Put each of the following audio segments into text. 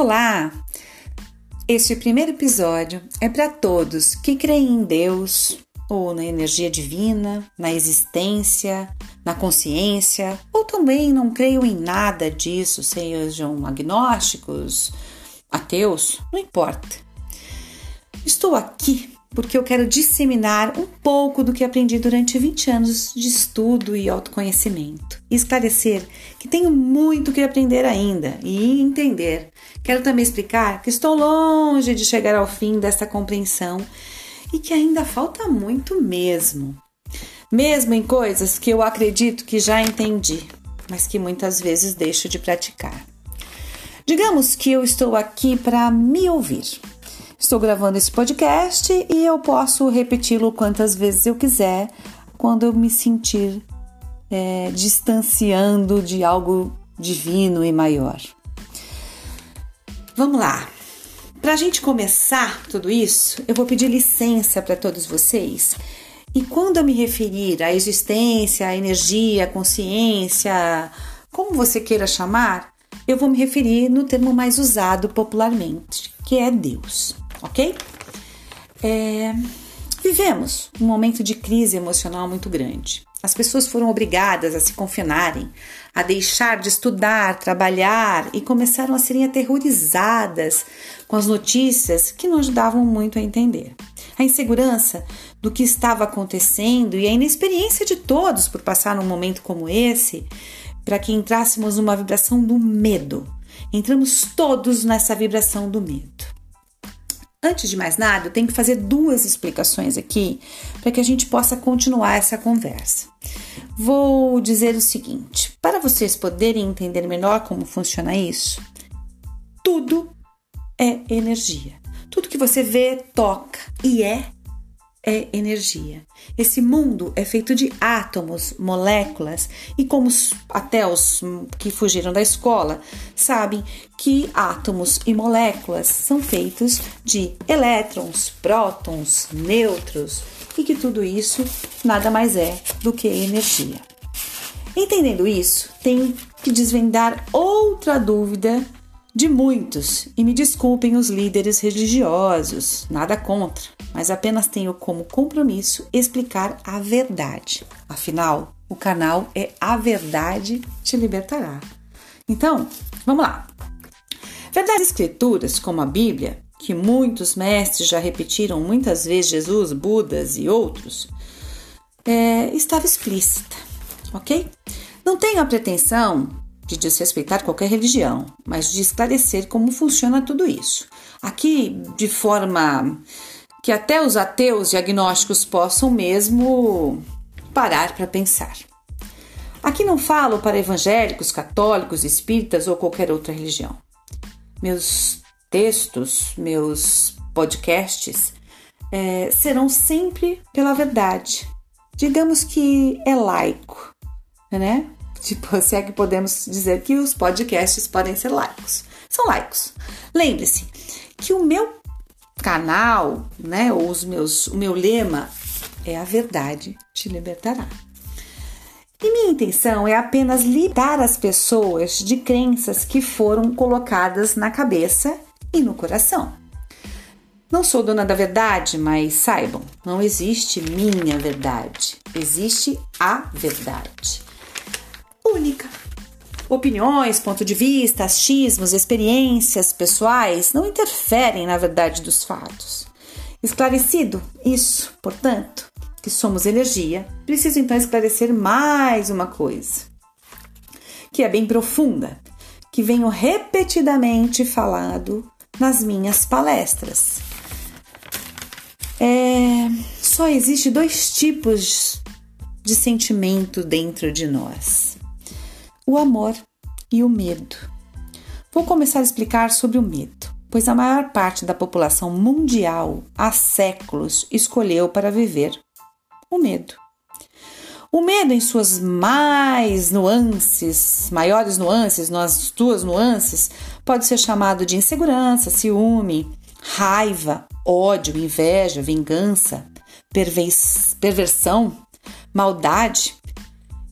Olá! Este primeiro episódio é para todos que creem em Deus ou na energia divina, na existência, na consciência, ou também não creio em nada disso, sejam agnósticos, ateus, não importa. Estou aqui porque eu quero disseminar um pouco do que aprendi durante 20 anos de estudo e autoconhecimento. E esclarecer que tenho muito que aprender ainda e entender. Quero também explicar que estou longe de chegar ao fim dessa compreensão e que ainda falta muito mesmo. Mesmo em coisas que eu acredito que já entendi, mas que muitas vezes deixo de praticar. Digamos que eu estou aqui para me ouvir Estou gravando esse podcast e eu posso repeti-lo quantas vezes eu quiser quando eu me sentir é, distanciando de algo divino e maior. Vamos lá. Para a gente começar tudo isso, eu vou pedir licença para todos vocês. E quando eu me referir à existência, à energia, à consciência, como você queira chamar, eu vou me referir no termo mais usado popularmente, que é Deus ok? É, vivemos um momento de crise emocional muito grande. As pessoas foram obrigadas a se confinarem, a deixar de estudar, trabalhar e começaram a serem aterrorizadas com as notícias que não ajudavam muito a entender. A insegurança do que estava acontecendo e a inexperiência de todos por passar num momento como esse, para que entrássemos numa vibração do medo. Entramos todos nessa vibração do medo. Antes de mais nada, eu tenho que fazer duas explicações aqui para que a gente possa continuar essa conversa. Vou dizer o seguinte: para vocês poderem entender melhor como funciona isso, tudo é energia. Tudo que você vê, toca e é é energia. Esse mundo é feito de átomos, moléculas, e como até os que fugiram da escola sabem que átomos e moléculas são feitos de elétrons, prótons, nêutrons e que tudo isso nada mais é do que energia. Entendendo isso, tem que desvendar outra dúvida de muitos, e me desculpem os líderes religiosos, nada contra, mas apenas tenho como compromisso explicar a verdade. Afinal, o canal é A Verdade Te Libertará. Então, vamos lá. Verdades escrituras, como a Bíblia, que muitos mestres já repetiram muitas vezes, Jesus, Budas e outros, é, estava explícita, ok? Não tenho a pretensão de desrespeitar qualquer religião, mas de esclarecer como funciona tudo isso. Aqui, de forma que até os ateus e agnósticos possam mesmo parar para pensar. Aqui não falo para evangélicos, católicos, espíritas ou qualquer outra religião. Meus textos, meus podcasts é, serão sempre pela verdade. Digamos que é laico, né? Tipo, se é que podemos dizer que os podcasts podem ser laicos. São laicos. Lembre-se que o meu canal, né, ou os meus, o meu lema é a verdade te libertará. E minha intenção é apenas lidar as pessoas de crenças que foram colocadas na cabeça e no coração. Não sou dona da verdade, mas saibam, não existe minha verdade, existe a verdade única. Opiniões, ponto de vista, achismos, experiências pessoais não interferem na verdade dos fatos. Esclarecido isso, portanto, que somos energia, preciso então esclarecer mais uma coisa, que é bem profunda, que venho repetidamente falado nas minhas palestras. É, só existe dois tipos de sentimento dentro de nós o amor e o medo. Vou começar a explicar sobre o medo, pois a maior parte da população mundial há séculos escolheu para viver o medo. O medo, em suas mais nuances, maiores nuances, nas duas nuances, pode ser chamado de insegurança, ciúme, raiva, ódio, inveja, vingança, perversão, maldade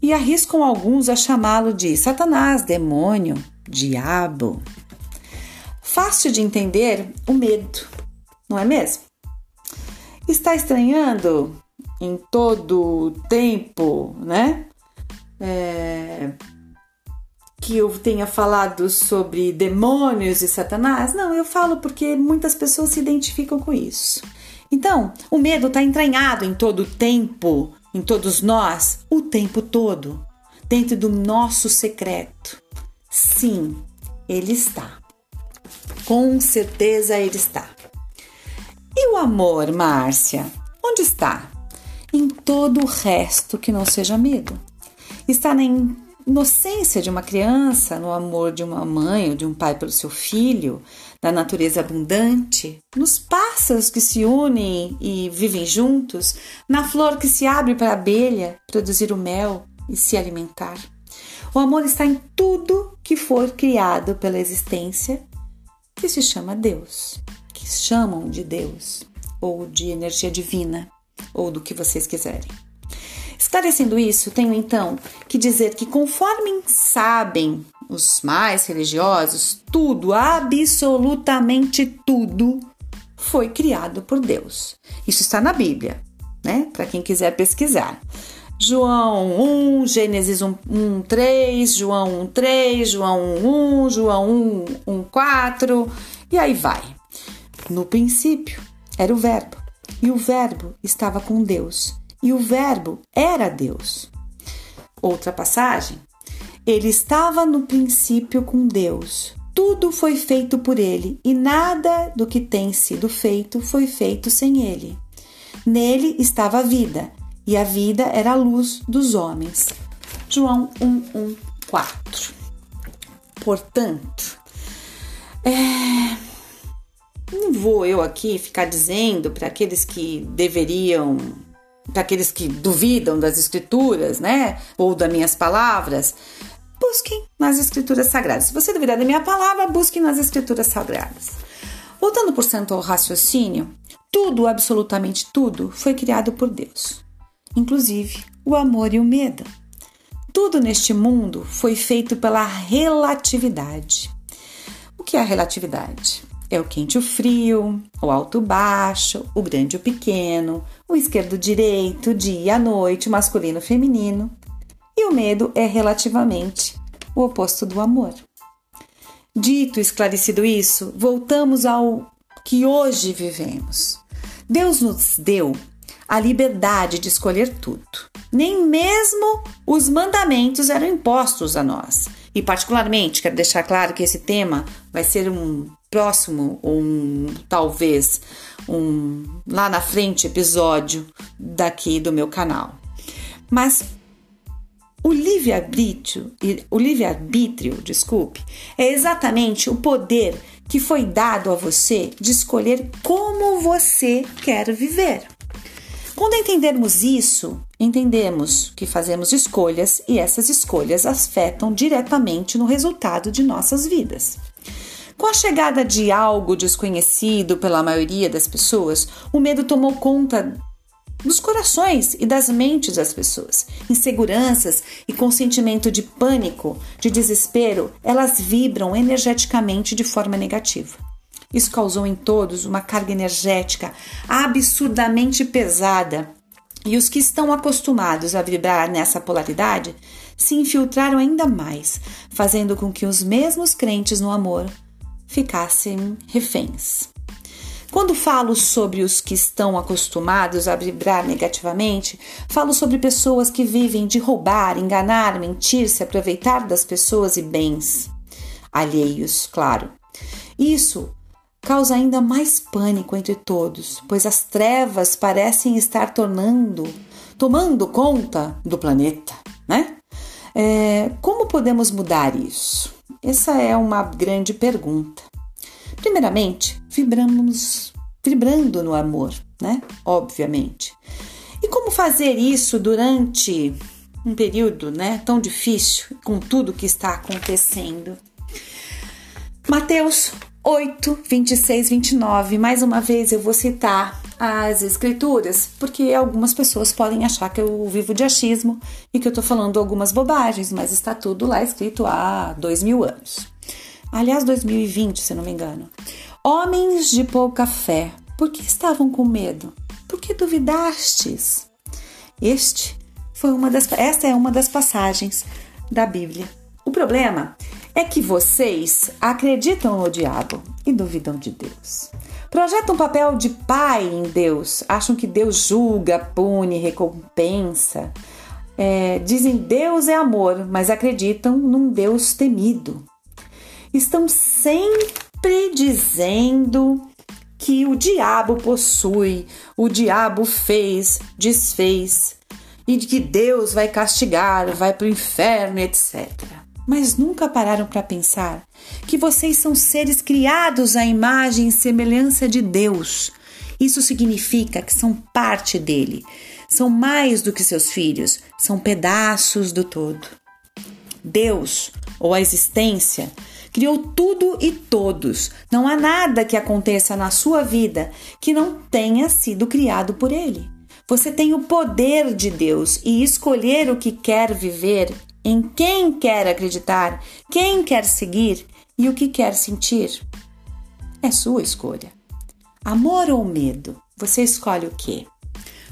e arriscam alguns a chamá-lo de Satanás, demônio, diabo. fácil de entender o medo, não é mesmo? Está estranhando em todo tempo, né? É, que eu tenha falado sobre demônios e Satanás? Não, eu falo porque muitas pessoas se identificam com isso. Então, o medo está entranhado em todo o tempo, em todos nós, o tempo todo, dentro do nosso secreto. Sim, ele está. Com certeza ele está. E o amor, Márcia? Onde está? Em todo o resto que não seja medo. Está na inocência de uma criança, no amor de uma mãe ou de um pai pelo seu filho, na natureza abundante, nos pássaros que se unem e vivem juntos, na flor que se abre para a abelha produzir o mel e se alimentar. O amor está em tudo que for criado pela existência, que se chama Deus, que chamam de Deus, ou de energia divina, ou do que vocês quiserem. Esclarecendo isso, tenho então que dizer que, conforme sabem os mais religiosos, tudo, absolutamente tudo, foi criado por Deus. Isso está na Bíblia, né? Para quem quiser pesquisar. João 1, Gênesis 1, 1 3, João 1, 3, João 1, 1, João 1, 1, 4, e aí vai. No princípio era o Verbo, e o Verbo estava com Deus, e o Verbo era Deus. Outra passagem. Ele estava no princípio com Deus. Tudo foi feito por ele, e nada do que tem sido feito foi feito sem ele. Nele estava a vida, e a vida era a luz dos homens. João 1:1-4. Portanto, é, não vou eu aqui ficar dizendo para aqueles que deveriam para aqueles que duvidam das escrituras, né, ou das minhas palavras, busquem nas escrituras sagradas. Se você duvidar da minha palavra, busquem nas escrituras sagradas. Voltando por cento ao raciocínio, tudo, absolutamente tudo, foi criado por Deus, inclusive o amor e o medo. Tudo neste mundo foi feito pela relatividade. O que é a relatividade? É o quente e o frio, o alto e o baixo, o grande e o pequeno, o esquerdo e direito, o dia e a noite, o masculino e o feminino. E o medo é relativamente o oposto do amor. Dito esclarecido isso, voltamos ao que hoje vivemos. Deus nos deu a liberdade de escolher tudo. Nem mesmo os mandamentos eram impostos a nós. E, particularmente, quero deixar claro que esse tema vai ser um próximo, um talvez um lá na frente episódio daqui do meu canal. Mas o livre-arbítrio, o livre-arbítrio, desculpe, é exatamente o poder que foi dado a você de escolher como você quer viver. Quando entendermos isso, entendemos que fazemos escolhas e essas escolhas afetam diretamente no resultado de nossas vidas. Com a chegada de algo desconhecido pela maioria das pessoas, o medo tomou conta dos corações e das mentes das pessoas. Inseguranças e com sentimento de pânico, de desespero, elas vibram energeticamente de forma negativa. Isso causou em todos uma carga energética absurdamente pesada, e os que estão acostumados a vibrar nessa polaridade se infiltraram ainda mais, fazendo com que os mesmos crentes no amor ficassem reféns. Quando falo sobre os que estão acostumados a vibrar negativamente, falo sobre pessoas que vivem de roubar, enganar, mentir, se aproveitar das pessoas e bens alheios, claro. Isso causa ainda mais pânico entre todos, pois as trevas parecem estar tornando, tomando conta do planeta, né? É, como podemos mudar isso? Essa é uma grande pergunta. Primeiramente, vibramos, vibrando no amor, né? Obviamente. E como fazer isso durante um período, né, tão difícil, com tudo que está acontecendo? Mateus 8, 26, 29. Mais uma vez eu vou citar as escrituras, porque algumas pessoas podem achar que eu vivo de achismo e que eu estou falando algumas bobagens, mas está tudo lá escrito há dois mil anos. aliás, 2020, se não me engano. Homens de pouca fé, por que estavam com medo? Por que duvidastes? Este foi uma das, esta é uma das passagens da Bíblia. O problema é que vocês acreditam no diabo e duvidam de Deus. Projetam um papel de pai em Deus, acham que Deus julga, pune, recompensa. É, dizem Deus é amor, mas acreditam num Deus temido. Estão sempre dizendo que o diabo possui, o diabo fez, desfez e que Deus vai castigar, vai para o inferno, etc. Mas nunca pararam para pensar que vocês são seres criados à imagem e semelhança de Deus. Isso significa que são parte dele, são mais do que seus filhos, são pedaços do todo. Deus, ou a existência, criou tudo e todos. Não há nada que aconteça na sua vida que não tenha sido criado por ele. Você tem o poder de Deus e escolher o que quer viver, em quem quer acreditar, quem quer seguir e o que quer sentir. É sua escolha. Amor ou medo? Você escolhe o quê?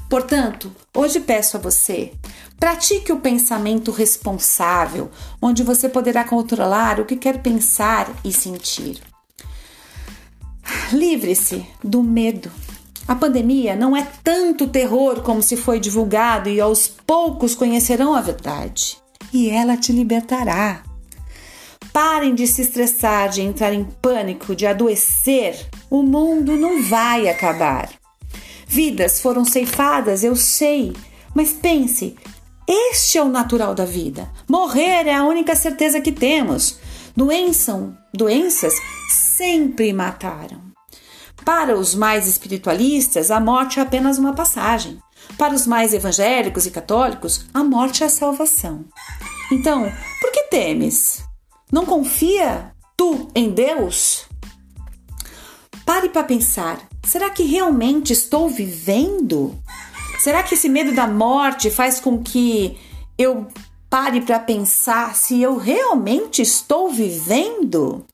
Portanto, hoje peço a você, pratique o pensamento responsável, onde você poderá controlar o que quer pensar e sentir. Livre-se do medo. A pandemia não é tanto terror como se foi divulgado e aos poucos conhecerão a verdade. E ela te libertará. Parem de se estressar, de entrar em pânico, de adoecer. O mundo não vai acabar. Vidas foram ceifadas, eu sei, mas pense: este é o natural da vida. Morrer é a única certeza que temos. Doençam, doenças sempre mataram. Para os mais espiritualistas, a morte é apenas uma passagem. Para os mais evangélicos e católicos, a morte é a salvação. Então, por que temes? Não confia tu em Deus? Pare para pensar. Será que realmente estou vivendo? Será que esse medo da morte faz com que eu pare para pensar se eu realmente estou vivendo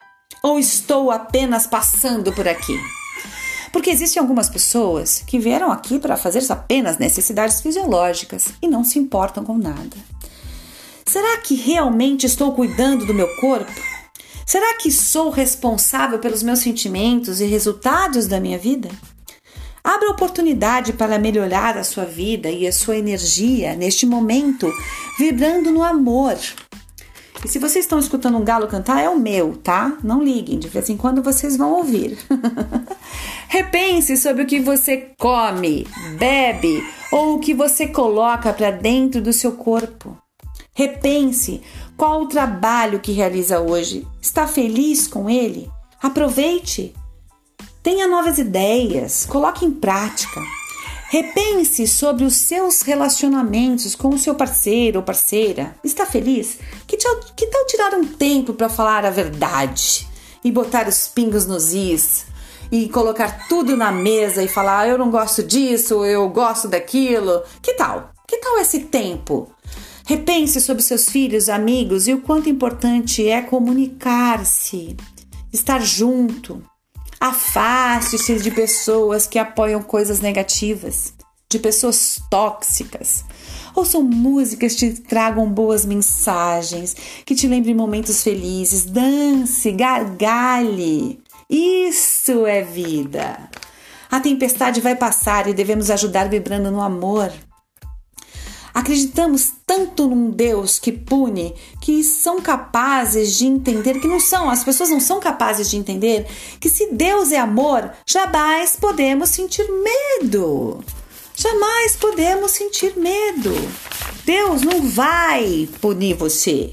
ou estou apenas passando por aqui? Porque existem algumas pessoas que vieram aqui para fazer apenas necessidades fisiológicas e não se importam com nada. Será que realmente estou cuidando do meu corpo? Será que sou responsável pelos meus sentimentos e resultados da minha vida? Abra oportunidade para melhorar a sua vida e a sua energia neste momento, vibrando no amor. E se vocês estão escutando um galo cantar, é o meu, tá? Não liguem, de vez em quando vocês vão ouvir. Repense sobre o que você come, bebe ou o que você coloca para dentro do seu corpo. Repense qual o trabalho que realiza hoje. Está feliz com ele? Aproveite. Tenha novas ideias, coloque em prática. Repense sobre os seus relacionamentos com o seu parceiro ou parceira. Está feliz? Que tal, que tal tirar um tempo para falar a verdade e botar os pingos nos is e colocar tudo na mesa e falar: ah, eu não gosto disso, eu gosto daquilo? Que tal? Que tal esse tempo? Repense sobre seus filhos, amigos e o quanto importante é comunicar-se, estar junto. Afaste-se de pessoas que apoiam coisas negativas, de pessoas tóxicas. Ouçam músicas que te tragam boas mensagens, que te lembrem momentos felizes. Dance, gargalhe. Isso é vida. A tempestade vai passar e devemos ajudar vibrando no amor. Acreditamos tanto num Deus que pune que são capazes de entender que não são, as pessoas não são capazes de entender que se Deus é amor, jamais podemos sentir medo. Jamais podemos sentir medo. Deus não vai punir você.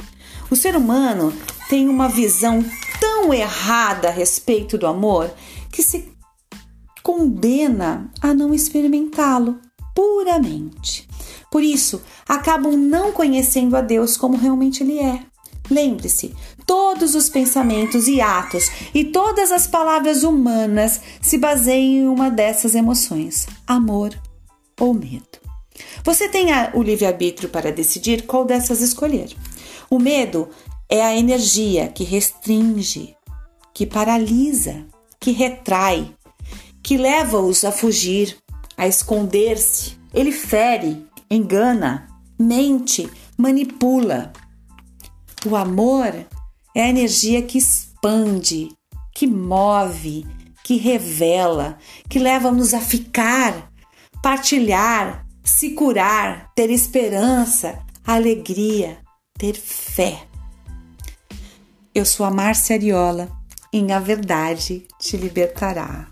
O ser humano tem uma visão tão errada a respeito do amor que se condena a não experimentá-lo puramente. Por isso, acabam não conhecendo a Deus como realmente Ele é. Lembre-se, todos os pensamentos e atos e todas as palavras humanas se baseiam em uma dessas emoções: amor ou medo. Você tem o livre-arbítrio para decidir qual dessas escolher. O medo é a energia que restringe, que paralisa, que retrai, que leva-os a fugir, a esconder-se. Ele fere, engana, mente, manipula. O amor é a energia que expande, que move, que revela, que leva-nos a ficar, partilhar, se curar, ter esperança, alegria, ter fé. Eu sou a Márcia Ariola, em A Verdade Te Libertará.